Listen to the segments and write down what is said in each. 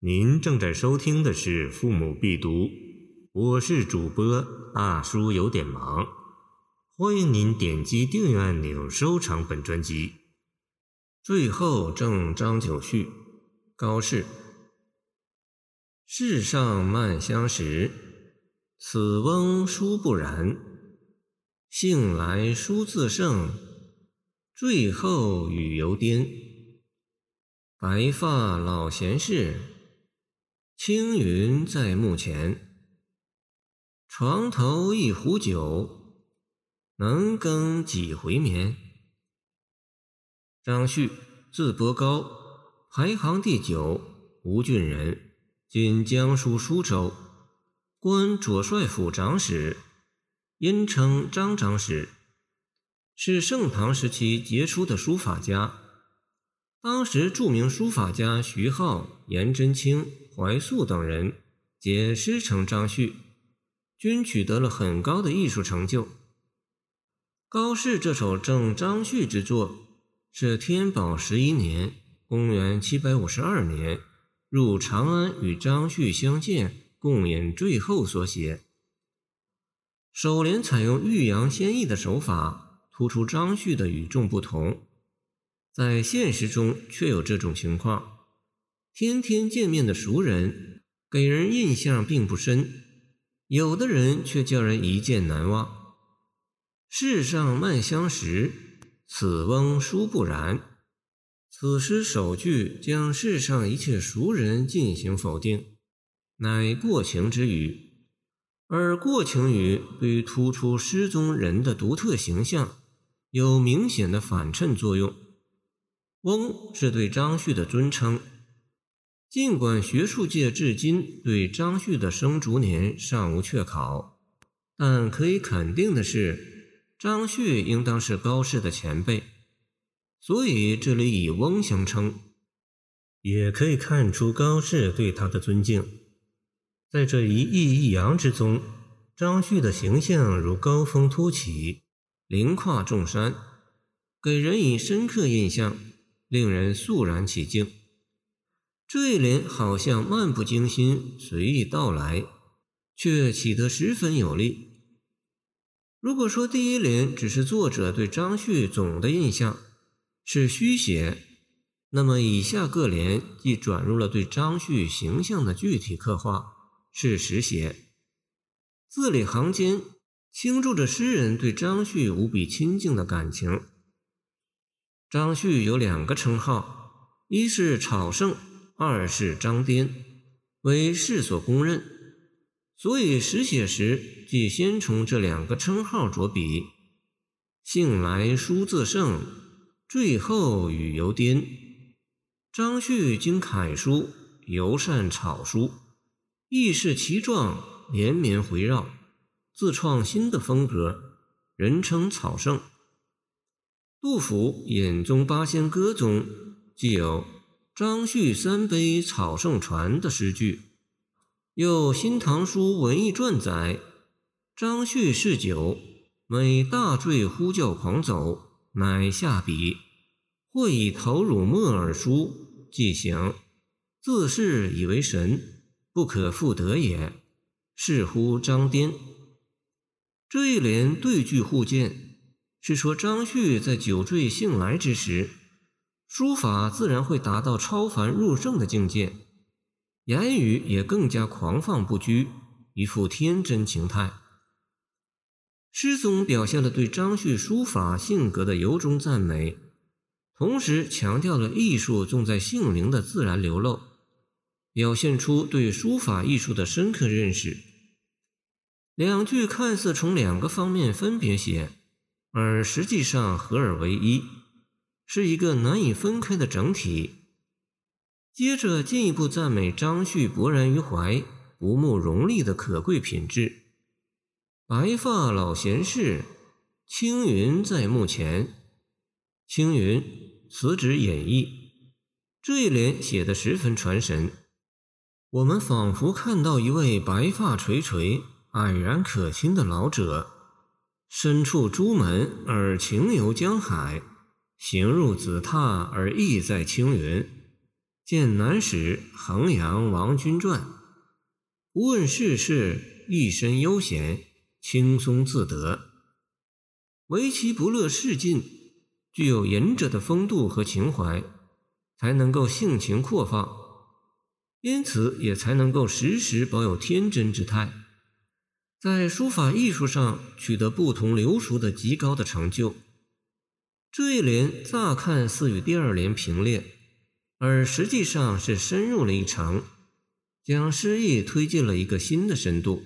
您正在收听的是《父母必读》，我是主播大叔，有点忙。欢迎您点击订阅按钮，收藏本专辑。最后赠张九绪，高适。世上慢相识，此翁殊不然。兴来书自胜，醉后语犹颠。白发老贤士。青云在目前，床头一壶酒，能更几回眠？张旭，字伯高，排行第九，吴郡人，今江苏苏州，官左帅府长史，因称张长史，是盛唐时期杰出的书法家。当时著名书法家徐浩、颜真卿。怀素等人皆师承张旭，均取得了很高的艺术成就。高适这首赠张旭之作，是天宝十一年（公元752年）入长安与张旭相见，共饮醉后所写。首联采用欲扬先抑的手法，突出张旭的与众不同。在现实中，却有这种情况。天天见面的熟人，给人印象并不深；有的人却叫人一见难忘。世上慢相识，此翁殊不然。此诗首句将世上一切熟人进行否定，乃过情之语。而过情语对于突出诗中人的独特形象，有明显的反衬作用。翁是对张旭的尊称。尽管学术界至今对张旭的生卒年尚无确考，但可以肯定的是，张旭应当是高适的前辈，所以这里以翁相称，也可以看出高适对他的尊敬。在这一抑一扬之中，张旭的形象如高峰突起，凌跨众山，给人以深刻印象，令人肃然起敬。这一联好像漫不经心、随意道来，却起得十分有力。如果说第一联只是作者对张旭总的印象是虚写，那么以下各联即转入了对张旭形象的具体刻画，是实写。字里行间倾注着诗人对张旭无比亲近的感情。张旭有两个称号，一是草圣。二是张颠，为世所公认，所以实写时即先从这两个称号着笔。兴来书自胜，最后语犹颠。张旭精楷书，尤善草书，意势奇壮，连绵回绕，自创新的风格，人称草圣。杜甫《眼中八仙歌》中既有。张旭三杯草圣传的诗句，又《新唐书文艺传》载：张旭嗜酒，每大醉呼叫狂走，乃下笔，或以头乳墨而书，即行，自是以为神，不可复得也。是乎张颠。这一联对句互见，是说张旭在酒醉兴来之时。书法自然会达到超凡入圣的境界，言语也更加狂放不拘，一副天真情态。诗中表现了对张旭书法性格的由衷赞美，同时强调了艺术重在性灵的自然流露，表现出对书法艺术的深刻认识。两句看似从两个方面分别写，而实际上合二为一。是一个难以分开的整体。接着进一步赞美张旭勃然于怀、不慕荣利的可贵品质。白发老贤士，青云在目前。青云，此指演绎。这一联写得十分传神，我们仿佛看到一位白发垂垂、蔼然可亲的老者，身处朱门而情游江海。行入紫榻而意在青云，见南史衡阳王君传，不问世事，一身悠闲，轻松自得，唯其不乐事尽，具有隐者的风度和情怀，才能够性情阔放，因此也才能够时时保有天真之态，在书法艺术上取得不同流俗的极高的成就。这一联乍看似与第二联平列，而实际上是深入了一层，将诗意推进了一个新的深度。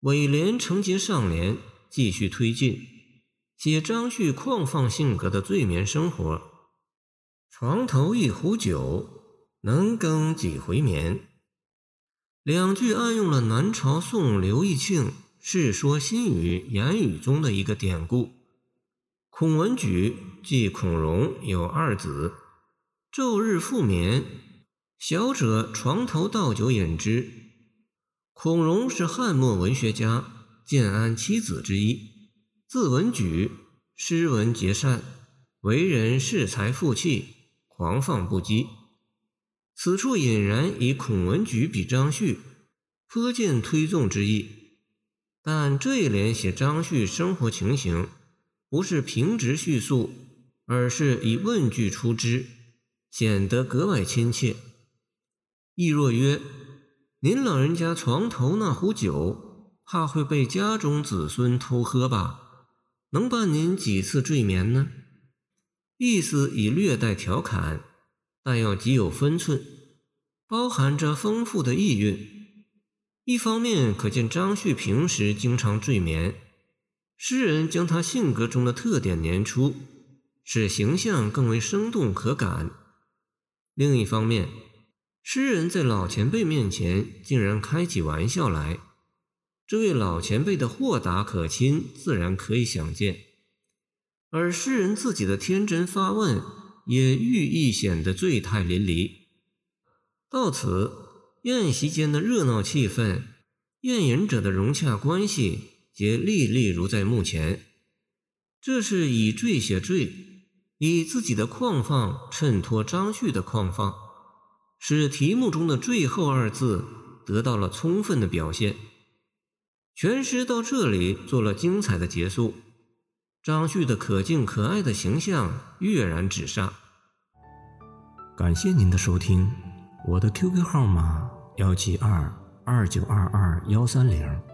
尾联承接上联，继续推进，写张旭旷放性格的醉眠生活。床头一壶酒，能更几回眠。两句暗用了南朝宋刘义庆《世说新语·言语》中的一个典故。孔文举即孔融有二子，昼日复眠，小者床头倒酒饮之。孔融是汉末文学家，建安七子之一，字文举，诗文结善，为人恃才负气，狂放不羁。此处引然以孔文举比张旭，颇见推纵之意。但这一联写张旭生活情形。不是平直叙述，而是以问句出之，显得格外亲切。亦若曰：“您老人家床头那壶酒，怕会被家中子孙偷喝吧？能伴您几次睡眠呢？”意思已略带调侃，但又极有分寸，包含着丰富的意蕴。一方面可见张旭平时经常睡眠。诗人将他性格中的特点捻出，使形象更为生动可感。另一方面，诗人在老前辈面前竟然开起玩笑来，这位老前辈的豁达可亲，自然可以想见。而诗人自己的天真发问，也寓意显得醉态淋漓。到此，宴席间的热闹气氛，宴饮者的融洽关系。皆历历如在目前，这是以坠写坠，以自己的旷放衬托张旭的旷放，使题目中的“最后”二字得到了充分的表现。全诗到这里做了精彩的结束，张旭的可敬可爱的形象跃然纸上。感谢您的收听，我的 QQ 号码幺七二二九二二幺三零。